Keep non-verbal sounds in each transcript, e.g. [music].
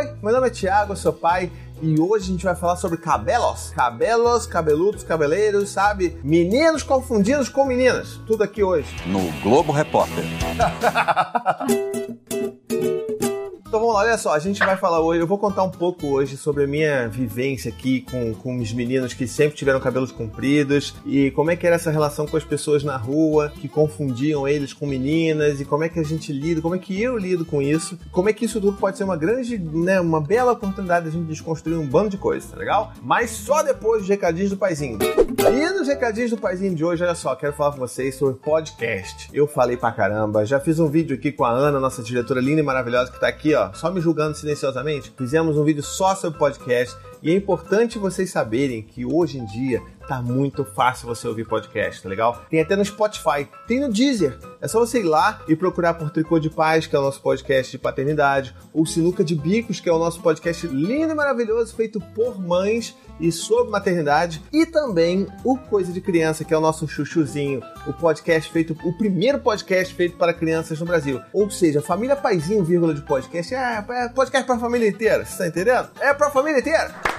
Oi, meu nome é Thiago, sou pai e hoje a gente vai falar sobre cabelos. Cabelos, cabeludos, cabeleiros, sabe? Meninos confundidos com meninas. Tudo aqui hoje. No Globo Repórter. [laughs] Lá, olha só, a gente vai falar hoje, eu vou contar um pouco hoje sobre a minha vivência aqui com, com os meninos que sempre tiveram cabelos compridos e como é que era essa relação com as pessoas na rua que confundiam eles com meninas e como é que a gente lida, como é que eu lido com isso, como é que isso tudo pode ser uma grande, né, uma bela oportunidade de a gente desconstruir um bando de coisas, tá legal? Mas só depois dos recadinhos do paizinho. E nos recadinhos do paizinho de hoje, olha só, quero falar com vocês sobre podcast. Eu falei pra caramba, já fiz um vídeo aqui com a Ana, nossa diretora linda e maravilhosa que tá aqui, ó só me julgando silenciosamente, fizemos um vídeo só sobre podcast e é importante vocês saberem que hoje em dia tá muito fácil você ouvir podcast, tá legal? Tem até no Spotify, tem no Deezer. É só você ir lá e procurar por Tricô de Paz, que é o nosso podcast de paternidade, ou Sinuca de Bicos, que é o nosso podcast lindo e maravilhoso feito por mães e sobre maternidade, e também o Coisa de Criança, que é o nosso chuchuzinho, o podcast feito, o primeiro podcast feito para crianças no Brasil. Ou seja, família paizinho, vírgula de podcast, é, é podcast para a família inteira, você tá entendendo? É para a família inteira!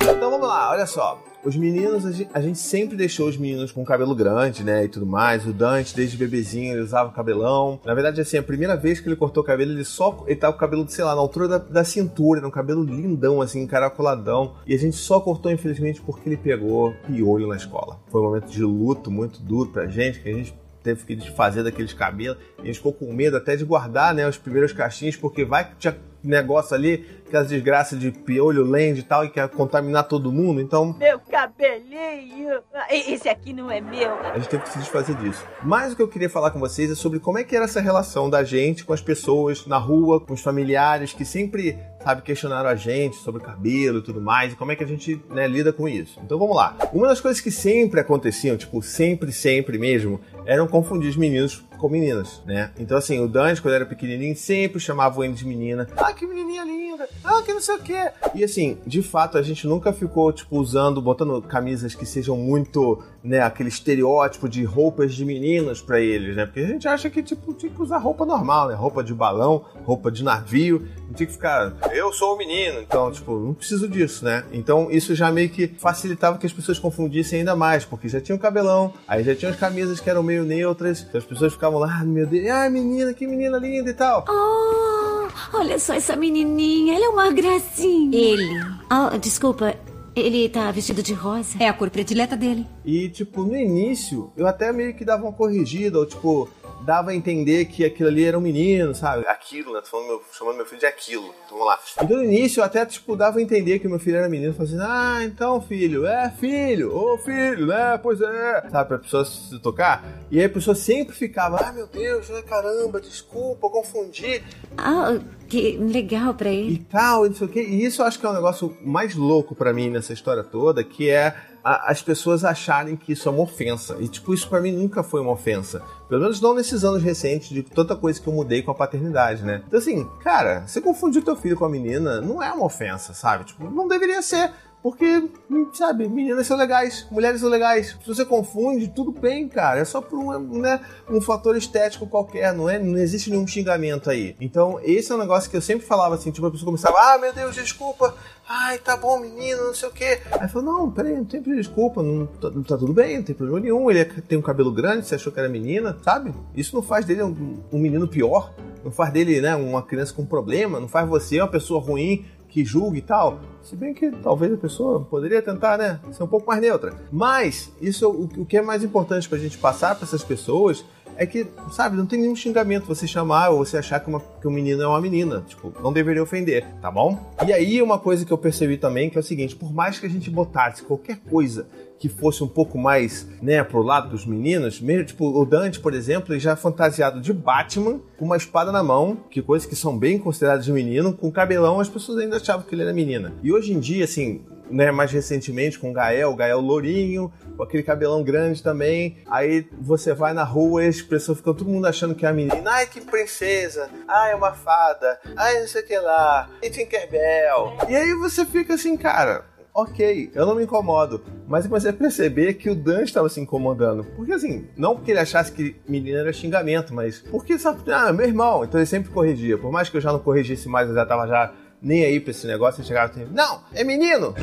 Então vamos lá, olha só. Os meninos, a gente, sempre deixou os meninos com cabelo grande, né, e tudo mais. O Dante, desde bebezinho, ele usava cabelão. Na verdade, assim, a primeira vez que ele cortou o cabelo, ele só, ele tava com o cabelo, sei lá, na altura da, da cintura, era um cabelo lindão, assim, encaracoladão. E a gente só cortou, infelizmente, porque ele pegou piolho na escola. Foi um momento de luto muito duro pra gente, que a gente teve que desfazer daqueles cabelos. A gente ficou com medo até de guardar, né, os primeiros cachinhos, porque vai que tinha negócio ali, aquelas desgraças de piolho, lende e tal, e quer contaminar todo mundo, então. Meu cabelinho! Esse aqui não é meu. A gente teve que se desfazer disso. Mas o que eu queria falar com vocês é sobre como é que era essa relação da gente com as pessoas na rua, com os familiares que sempre, sabe, questionaram a gente sobre cabelo e tudo mais, e como é que a gente né, lida com isso. Então vamos lá. Uma das coisas que sempre aconteciam, tipo, sempre, sempre mesmo, eram confundir os meninos com meninas, né? Então, assim, o Dante, quando era pequenininho, sempre chamava ele de menina. Ah, que menininha linda! Ah, que não sei o quê! E, assim, de fato, a gente nunca ficou, tipo, usando, botando camisas que sejam muito, né, aquele estereótipo de roupas de meninos para eles, né? Porque a gente acha que, tipo, tinha que usar roupa normal, né? Roupa de balão, roupa de navio. Não tinha que ficar, eu sou o menino. Então, tipo, não preciso disso, né? Então, isso já meio que facilitava que as pessoas confundissem ainda mais, porque já tinha o cabelão, aí já tinha as camisas que eram meio neutras, então as pessoas ficavam lá, meu Deus, ai menina, que menina linda e tal. Oh, olha só essa menininha, ela é uma gracinha. Ele. Oh, desculpa, ele tá vestido de rosa? É a cor predileta dele. E, tipo, no início, eu até meio que dava uma corrigida, ou tipo, dava a entender que aquilo ali era um menino, sabe? Aquilo, né? Tô falando meu, chamando meu filho de aquilo. Então vamos lá. Então no início eu até, tipo, dava a entender que meu filho era menino, fazendo, assim, ah, então filho, é filho, ô filho, né? Pois é. Sabe, pra pessoa se tocar. E aí a pessoa sempre ficava, ah, meu Deus, né? caramba, desculpa, confundi. Ah, que legal pra ele. E tal, e não sei o quê. E isso eu acho que é um negócio mais louco para mim nessa história toda, que é a, as pessoas acharem que isso é uma ofensa. E, tipo, isso para mim nunca foi uma ofensa. Pelo menos não nesses anos recentes de tanta coisa que eu mudei com a paternidade, né? Então, assim, cara, você confundir teu filho com a menina não é uma ofensa, sabe? Tipo, não deveria ser. Porque, sabe, meninas são legais, mulheres são legais. Se você confunde, tudo bem, cara. É só por um, né, um fator estético qualquer, não é? Não existe nenhum xingamento aí. Então, esse é um negócio que eu sempre falava assim, tipo, a pessoa começava, ah, meu Deus, desculpa. Ai, tá bom, menino, não sei o quê. Aí falou, não, peraí, não tem desculpa, não tá, não tá, tudo bem, não tem problema nenhum. Ele é, tem um cabelo grande, você achou que era menina, sabe? Isso não faz dele um, um menino pior, não faz dele, né, uma criança com problema, não faz você uma pessoa ruim que julgue e tal. Se bem que talvez a pessoa poderia tentar, né, ser um pouco mais neutra. Mas isso o, que é mais importante para a gente passar para essas pessoas é que, sabe, não tem nenhum xingamento você chamar ou você achar que, uma, que um menino é uma menina. Tipo, não deveria ofender, tá bom? E aí, uma coisa que eu percebi também que é o seguinte: por mais que a gente botasse qualquer coisa que fosse um pouco mais, né, pro lado dos meninos, mesmo, tipo, o Dante, por exemplo, ele já fantasiado de Batman, com uma espada na mão, que coisas que são bem consideradas de menino, com cabelão, as pessoas ainda achavam que ele era menina. E hoje em dia, assim, né, mais recentemente com o Gael, o Gael lourinho, com aquele cabelão grande também. Aí você vai na rua e as pessoas ficam todo mundo achando que é a menina. Ai, que princesa! Ai, é uma fada! Ai, não sei o que lá! E Tinkerbell! E aí você fica assim, cara ok, eu não me incomodo. Mas eu comecei a perceber que o Dan estava se incomodando. Porque assim, não porque ele achasse que menina era xingamento, mas porque, sabe, ah, meu irmão, então ele sempre corrigia. Por mais que eu já não corrigisse mais, eu já tava já nem aí pra esse negócio, ele chegava e não, é menino!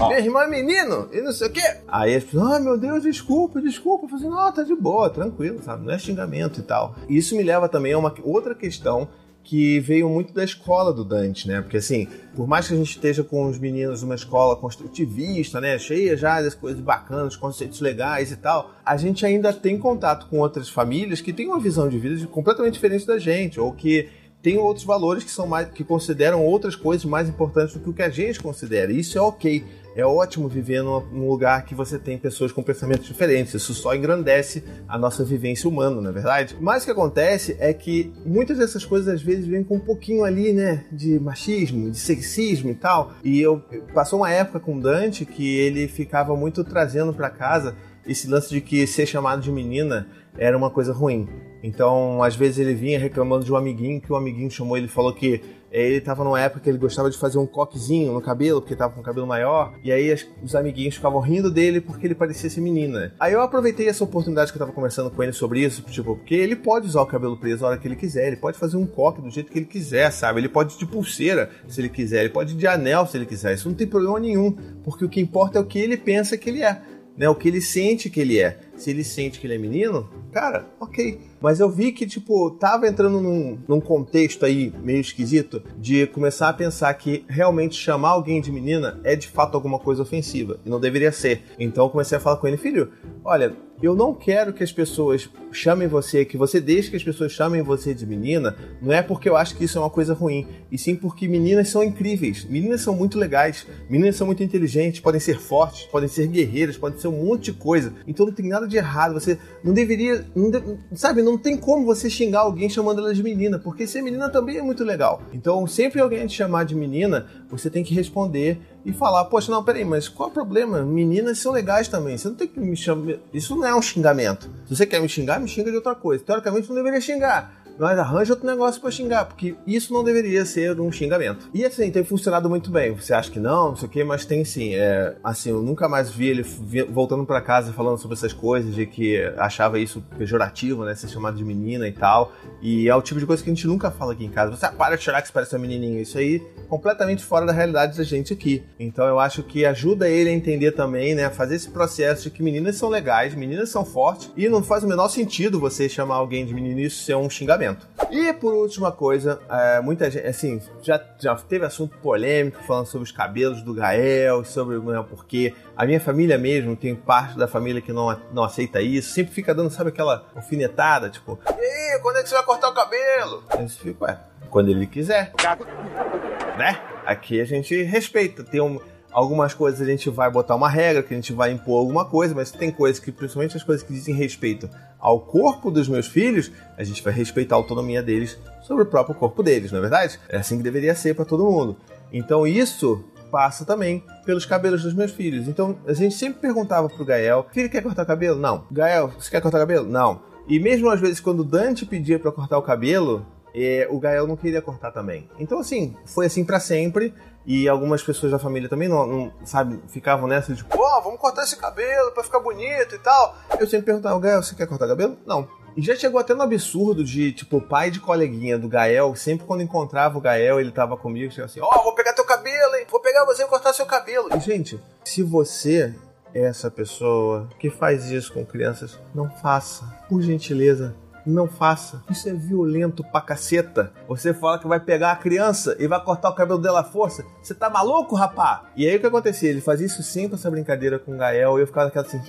Oh. Meu irmão é menino! E não sei o quê! Aí as pessoas, ah, meu Deus, desculpa, desculpa. Eu falei, não, tá de boa, tranquilo, sabe? Não é xingamento e tal. Isso me leva também a uma outra questão que veio muito da escola do Dante, né? Porque assim, por mais que a gente esteja com os meninos numa escola construtivista, né, cheia já das coisas bacanas, conceitos legais e tal, a gente ainda tem contato com outras famílias que têm uma visão de vida completamente diferente da gente, ou que tem outros valores que são mais que consideram outras coisas mais importantes do que o que a gente considera. Isso é ok. É ótimo viver num, lugar que você tem pessoas com pensamentos diferentes. Isso só engrandece a nossa vivência humana, não é verdade? Mas o que acontece é que muitas dessas coisas às vezes vêm com um pouquinho ali, né, de machismo, de sexismo e tal. E eu passou uma época com Dante que ele ficava muito trazendo para casa esse lance de que ser chamado de menina era uma coisa ruim. Então, às vezes ele vinha reclamando de um amiguinho, que o amiguinho chamou ele falou que ele estava numa época que ele gostava de fazer um coquezinho no cabelo, porque estava com o cabelo maior, e aí os amiguinhos ficavam rindo dele porque ele parecia ser menina. Aí eu aproveitei essa oportunidade que eu estava conversando com ele sobre isso, tipo, porque ele pode usar o cabelo preso a hora que ele quiser, ele pode fazer um coque do jeito que ele quiser, sabe? Ele pode de pulseira se ele quiser, ele pode de anel se ele quiser, isso não tem problema nenhum, porque o que importa é o que ele pensa que ele é né? O que ele sente que ele é. Se ele sente que ele é menino, cara, ok. Mas eu vi que, tipo, tava entrando num, num contexto aí meio esquisito de começar a pensar que realmente chamar alguém de menina é de fato alguma coisa ofensiva. E não deveria ser. Então eu comecei a falar com ele, filho, olha, eu não quero que as pessoas chamem você, que você deixe que as pessoas chamem você de menina, não é porque eu acho que isso é uma coisa ruim, e sim porque meninas são incríveis, meninas são muito legais, meninas são muito inteligentes, podem ser fortes, podem ser guerreiras, podem ser um monte de coisa. Então não tem nada de errado, você não deveria, não de, sabe, não tem como você xingar alguém chamando ela de menina, porque ser menina também é muito legal. Então sempre alguém te chamar de menina, você tem que responder e falar, poxa, não, peraí, mas qual é o problema? Meninas são legais também. Você não tem que me chamar. Isso não é um xingamento. Se você quer me xingar, me xinga de outra coisa. Teoricamente, não deveria xingar mas arranja outro negócio para xingar, porque isso não deveria ser um xingamento. E assim, tem funcionado muito bem. Você acha que não, não sei o que, mas tem sim. É, assim, eu nunca mais vi ele voltando para casa falando sobre essas coisas, de que achava isso pejorativo, né? Ser chamado de menina e tal. E é o tipo de coisa que a gente nunca fala aqui em casa. Você ah, para de chorar que você parece uma menininha. Isso aí completamente fora da realidade da gente aqui. Então eu acho que ajuda ele a entender também, né? Fazer esse processo de que meninas são legais, meninas são fortes. E não faz o menor sentido você chamar alguém de menino e isso ser um xingamento. E por última coisa, é, muita gente, assim, já, já teve assunto polêmico falando sobre os cabelos do Gael, sobre né, porque a minha família mesmo, tem parte da família que não, não aceita isso, sempre fica dando, sabe, aquela alfinetada, tipo, e quando é que você vai cortar o cabelo? Eu fico, ué, quando ele quiser. né? Aqui a gente respeita, tem um Algumas coisas a gente vai botar uma regra, que a gente vai impor alguma coisa, mas tem coisas que, principalmente as coisas que dizem respeito ao corpo dos meus filhos, a gente vai respeitar a autonomia deles sobre o próprio corpo deles, não é verdade? É assim que deveria ser para todo mundo. Então isso passa também pelos cabelos dos meus filhos. Então a gente sempre perguntava pro Gael: filho quer cortar o cabelo? Não. Gael, você quer cortar o cabelo? Não. E mesmo às vezes quando o Dante pedia para cortar o cabelo, eh, o Gael não queria cortar também. Então assim, foi assim para sempre. E algumas pessoas da família também não, não sabe, ficavam nessa de, pô, vamos cortar esse cabelo pra ficar bonito e tal. Eu sempre perguntava, Gael, você quer cortar cabelo? Não. E já chegou até no absurdo de, tipo, o pai de coleguinha do Gael, sempre quando encontrava o Gael, ele tava comigo, chegava assim, ó, oh, vou pegar teu cabelo, hein? Vou pegar você e cortar seu cabelo. E, gente, se você é essa pessoa que faz isso com crianças, não faça. Por gentileza, não faça. Isso é violento pra caceta. Você fala que vai pegar a criança e vai cortar o cabelo dela à força. Você tá maluco, rapá? E aí o que acontecia? Ele fazia isso sim com essa brincadeira com o Gael e eu ficava naquela assim.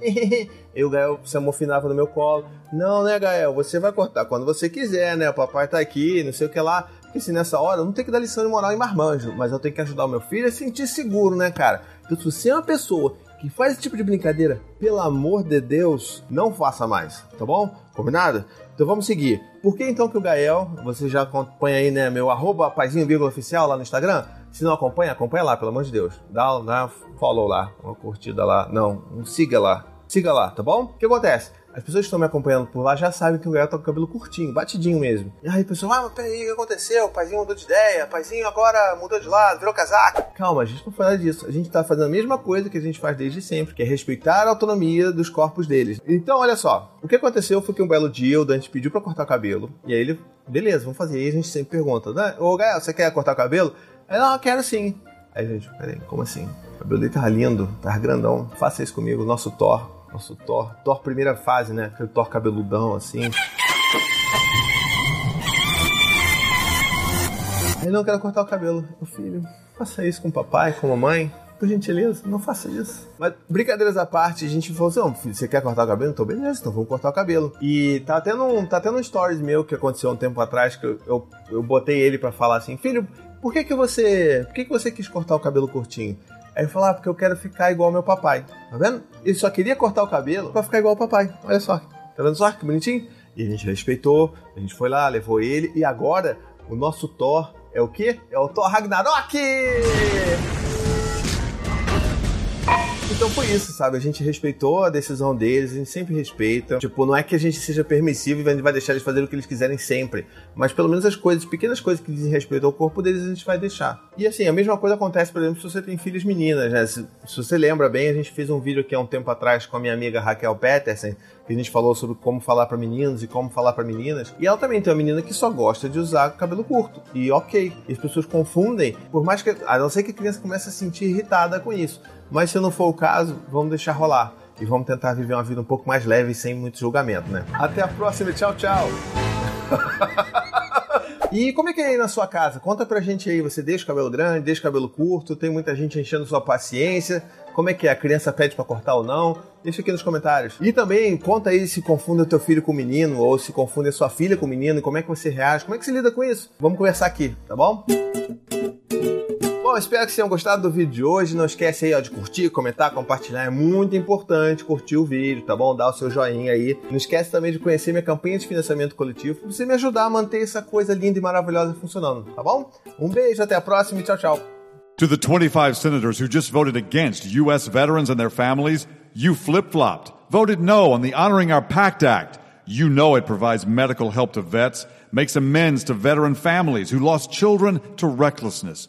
[laughs] e o Gael se amofinava no meu colo. Não, né, Gael? Você vai cortar quando você quiser, né? O papai tá aqui, não sei o que lá. Porque assim, nessa hora eu não tenho que dar lição de moral em marmanjo, mas eu tenho que ajudar o meu filho a sentir seguro, né, cara? Então, se você é uma pessoa que faz esse tipo de brincadeira, pelo amor de Deus, não faça mais, tá bom? Combinado? Então vamos seguir. Por que então que o Gael, você já acompanha aí, né, meu arroba paizinho oficial lá no Instagram? Se não acompanha, acompanha lá, pelo amor de Deus. Dá, dá follow lá, uma curtida lá. Não, um siga lá. Siga lá, tá bom? O que acontece? As pessoas que estão me acompanhando por lá já sabem que o Gael tá com o cabelo curtinho, batidinho mesmo. E aí a pessoa, ah, mas peraí, o que aconteceu? O paizinho mudou de ideia, o paizinho agora mudou de lado, virou casaco. Calma, a gente não fala disso. A gente tá fazendo a mesma coisa que a gente faz desde sempre, que é respeitar a autonomia dos corpos deles. Então, olha só, o que aconteceu foi que um belo dia o Dante pediu pra cortar o cabelo, e aí ele, beleza, vamos fazer. E aí a gente sempre pergunta, né? Ô Gael, você quer cortar o cabelo? Aí, não, eu quero sim. Aí, gente, peraí, como assim? O cabelo dele tava lindo, tava grandão. Faça isso comigo, nosso Thor. Nosso Thor. Thor primeira fase, né? Aquele Thor cabeludão, assim. Aí não quero cortar o cabelo. Meu filho, faça isso com o papai, com a mamãe. Por gentileza, não faça isso. Mas, brincadeiras à parte, a gente falou assim: não, filho, você quer cortar o cabelo? Então, beleza, então vamos cortar o cabelo. E tá tendo um, tá tendo um stories meu que aconteceu um tempo atrás, que eu, eu, eu botei ele para falar assim: filho, por que que você. Por que que você quis cortar o cabelo curtinho? Aí ele falou, ah, porque eu quero ficar igual meu papai. Tá vendo? Ele só queria cortar o cabelo pra ficar igual ao papai. Olha só. Tá vendo só? Que bonitinho? E a gente respeitou, a gente foi lá, levou ele, e agora o nosso Thor é o quê? É o Thor Ragnarok! Então foi isso, sabe? A gente respeitou a decisão deles, a gente sempre respeita. Tipo, não é que a gente seja permissivo e vai deixar eles fazerem o que eles quiserem sempre. Mas pelo menos as coisas, pequenas coisas que dizem respeito ao corpo deles, a gente vai deixar. E assim, a mesma coisa acontece, por exemplo, se você tem filhas meninas, né? Se, se você lembra bem, a gente fez um vídeo aqui há um tempo atrás com a minha amiga Raquel Peterson, que a gente falou sobre como falar para meninos e como falar para meninas. E ela também tem uma menina que só gosta de usar cabelo curto. E ok, as pessoas confundem, por mais que. A não ser que a criança comece a se sentir irritada com isso. Mas se não for o caso, vamos deixar rolar. E vamos tentar viver uma vida um pouco mais leve e sem muito julgamento, né? Até a próxima, tchau, tchau! [laughs] E como é que é aí na sua casa? Conta pra gente aí, você deixa o cabelo grande, deixa o cabelo curto, tem muita gente enchendo sua paciência. Como é que é? A criança pede para cortar ou não? Deixa aqui nos comentários. E também conta aí se confunde o teu filho com o menino ou se confunde a sua filha com o menino, como é que você reage, como é que você lida com isso? Vamos conversar aqui, tá bom? Espero que vocês tenham gostado do vídeo de hoje. Não esquece aí ó, de curtir, comentar, compartilhar. É muito importante curtir o vídeo, tá bom? Dar o seu joinha aí. Não esquece também de conhecer minha campanha de financiamento coletivo para você me ajudar a manter essa coisa linda e maravilhosa funcionando, tá bom? Um beijo, até a próxima e tchau, tchau. To the 25 senators who just voted against U.S. veterans and their families, you flip flopped. Voted no on the Honoring Our Pact Act. You know it provides medical help to vets, makes amends to veteran families who lost children to recklessness.